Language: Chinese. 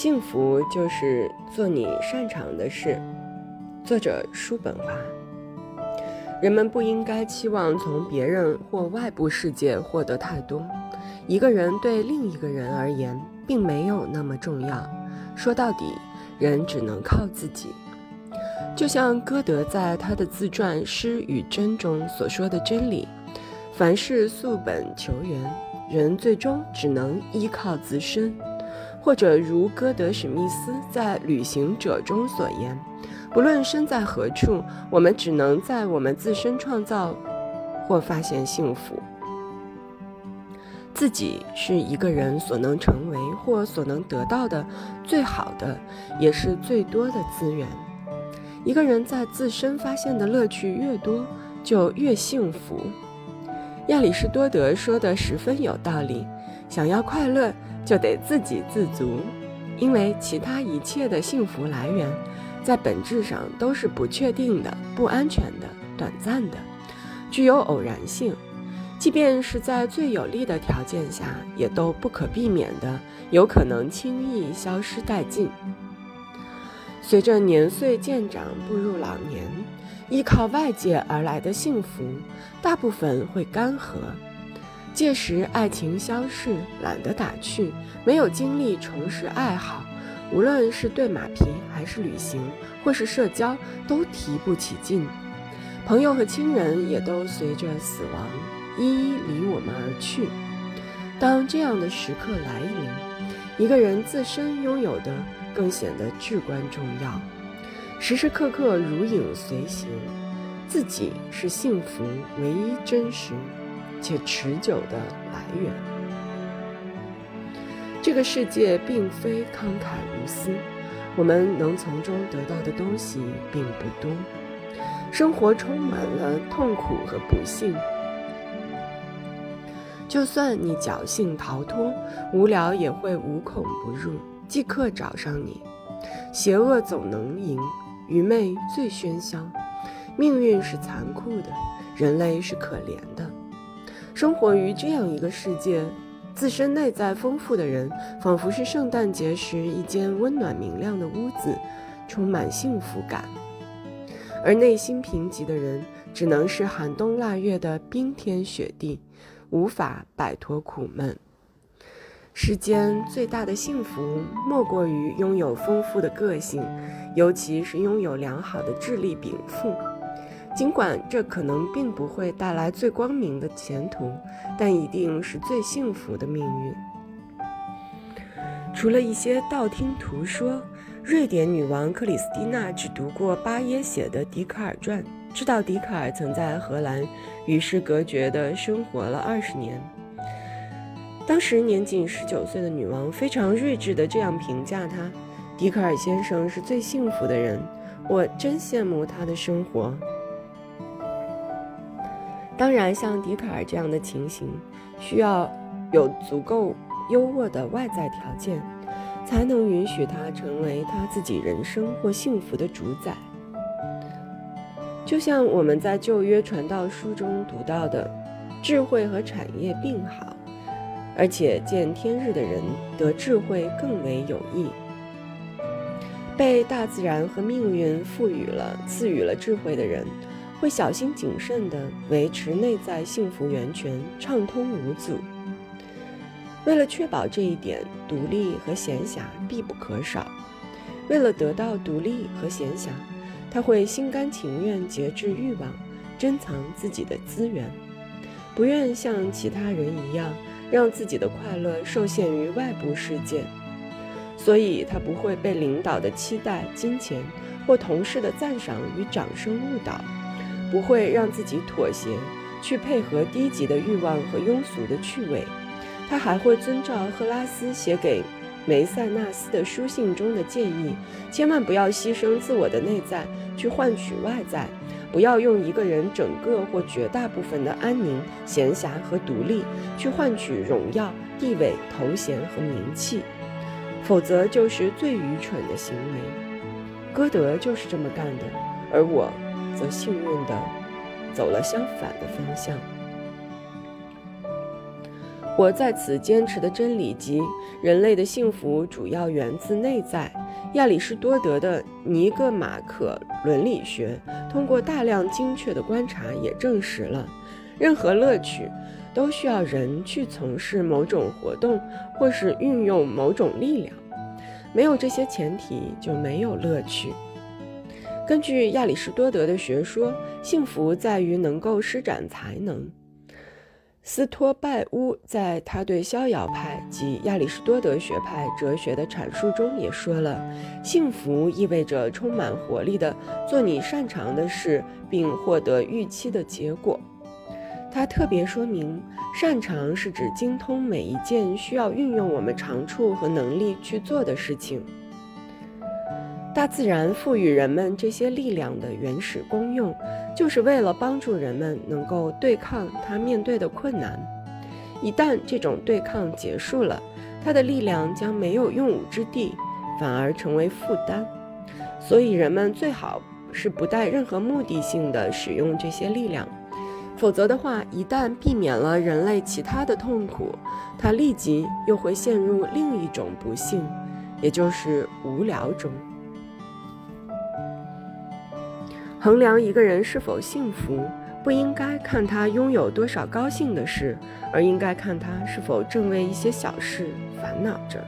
幸福就是做你擅长的事。作者：叔本华。人们不应该期望从别人或外部世界获得太多。一个人对另一个人而言，并没有那么重要。说到底，人只能靠自己。就像歌德在他的自传《诗与真》中所说的真理：凡事溯本求源，人最终只能依靠自身。或者如歌德史密斯在《旅行者》中所言。不论身在何处，我们只能在我们自身创造或发现幸福。自己是一个人所能成为或所能得到的最好的，也是最多的资源。一个人在自身发现的乐趣越多，就越幸福。亚里士多德说的十分有道理：想要快乐，就得自给自足，因为其他一切的幸福来源。在本质上都是不确定的、不安全的、短暂的，具有偶然性。即便是在最有利的条件下，也都不可避免的有可能轻易消失殆尽。随着年岁渐长，步入老年，依靠外界而来的幸福，大部分会干涸。届时，爱情消逝，懒得打趣，没有精力重拾爱好。无论是对马匹，还是旅行，或是社交，都提不起劲。朋友和亲人也都随着死亡一一离我们而去。当这样的时刻来临，一个人自身拥有的更显得至关重要，时时刻刻如影随形。自己是幸福唯一真实且持久的来源。这个世界并非慷慨无私，我们能从中得到的东西并不多。生活充满了痛苦和不幸，就算你侥幸逃脱，无聊也会无孔不入，即刻找上你。邪恶总能赢，愚昧最喧嚣。命运是残酷的，人类是可怜的。生活于这样一个世界。自身内在丰富的人，仿佛是圣诞节时一间温暖明亮的屋子，充满幸福感；而内心贫瘠的人，只能是寒冬腊月的冰天雪地，无法摆脱苦闷。世间最大的幸福，莫过于拥有丰富的个性，尤其是拥有良好的智力禀赋。尽管这可能并不会带来最光明的前途，但一定是最幸福的命运。除了一些道听途说，瑞典女王克里斯蒂娜只读过巴耶写的《笛卡尔传》，知道笛卡尔曾在荷兰与世隔绝地生活了二十年。当时年仅十九岁的女王非常睿智地这样评价他：“笛卡尔先生是最幸福的人，我真羡慕他的生活。”当然，像笛卡尔这样的情形，需要有足够优渥的外在条件，才能允许他成为他自己人生或幸福的主宰。就像我们在旧约传道书中读到的，智慧和产业并好，而且见天日的人得智慧更为有益。被大自然和命运赋予了、赐予了智慧的人。会小心谨慎地维持内在幸福源泉畅通无阻。为了确保这一点，独立和闲暇必不可少。为了得到独立和闲暇，他会心甘情愿节制欲望，珍藏自己的资源，不愿像其他人一样让自己的快乐受限于外部世界。所以，他不会被领导的期待、金钱或同事的赞赏与掌声误导。不会让自己妥协，去配合低级的欲望和庸俗的趣味。他还会遵照赫拉斯写给梅塞纳斯的书信中的建议，千万不要牺牲自我的内在去换取外在，不要用一个人整个或绝大部分的安宁、闲暇和独立去换取荣耀、地位、头衔和名气，否则就是最愚蠢的行为。歌德就是这么干的，而我。则幸运地走了相反的方向。我在此坚持的真理即：人类的幸福主要源自内在。亚里士多德的尼格马可伦理学通过大量精确的观察也证实了，任何乐趣都需要人去从事某种活动或是运用某种力量。没有这些前提，就没有乐趣。根据亚里士多德的学说，幸福在于能够施展才能。斯托拜乌在他对逍遥派及亚里士多德学派哲学的阐述中也说了：幸福意味着充满活力的做你擅长的事，并获得预期的结果。他特别说明，擅长是指精通每一件需要运用我们长处和能力去做的事情。大自然赋予人们这些力量的原始功用。就是为了帮助人们能够对抗他面对的困难。一旦这种对抗结束了，他的力量将没有用武之地，反而成为负担。所以，人们最好是不带任何目的性的使用这些力量，否则的话，一旦避免了人类其他的痛苦，他立即又会陷入另一种不幸，也就是无聊中。衡量一个人是否幸福，不应该看他拥有多少高兴的事，而应该看他是否正为一些小事烦恼着。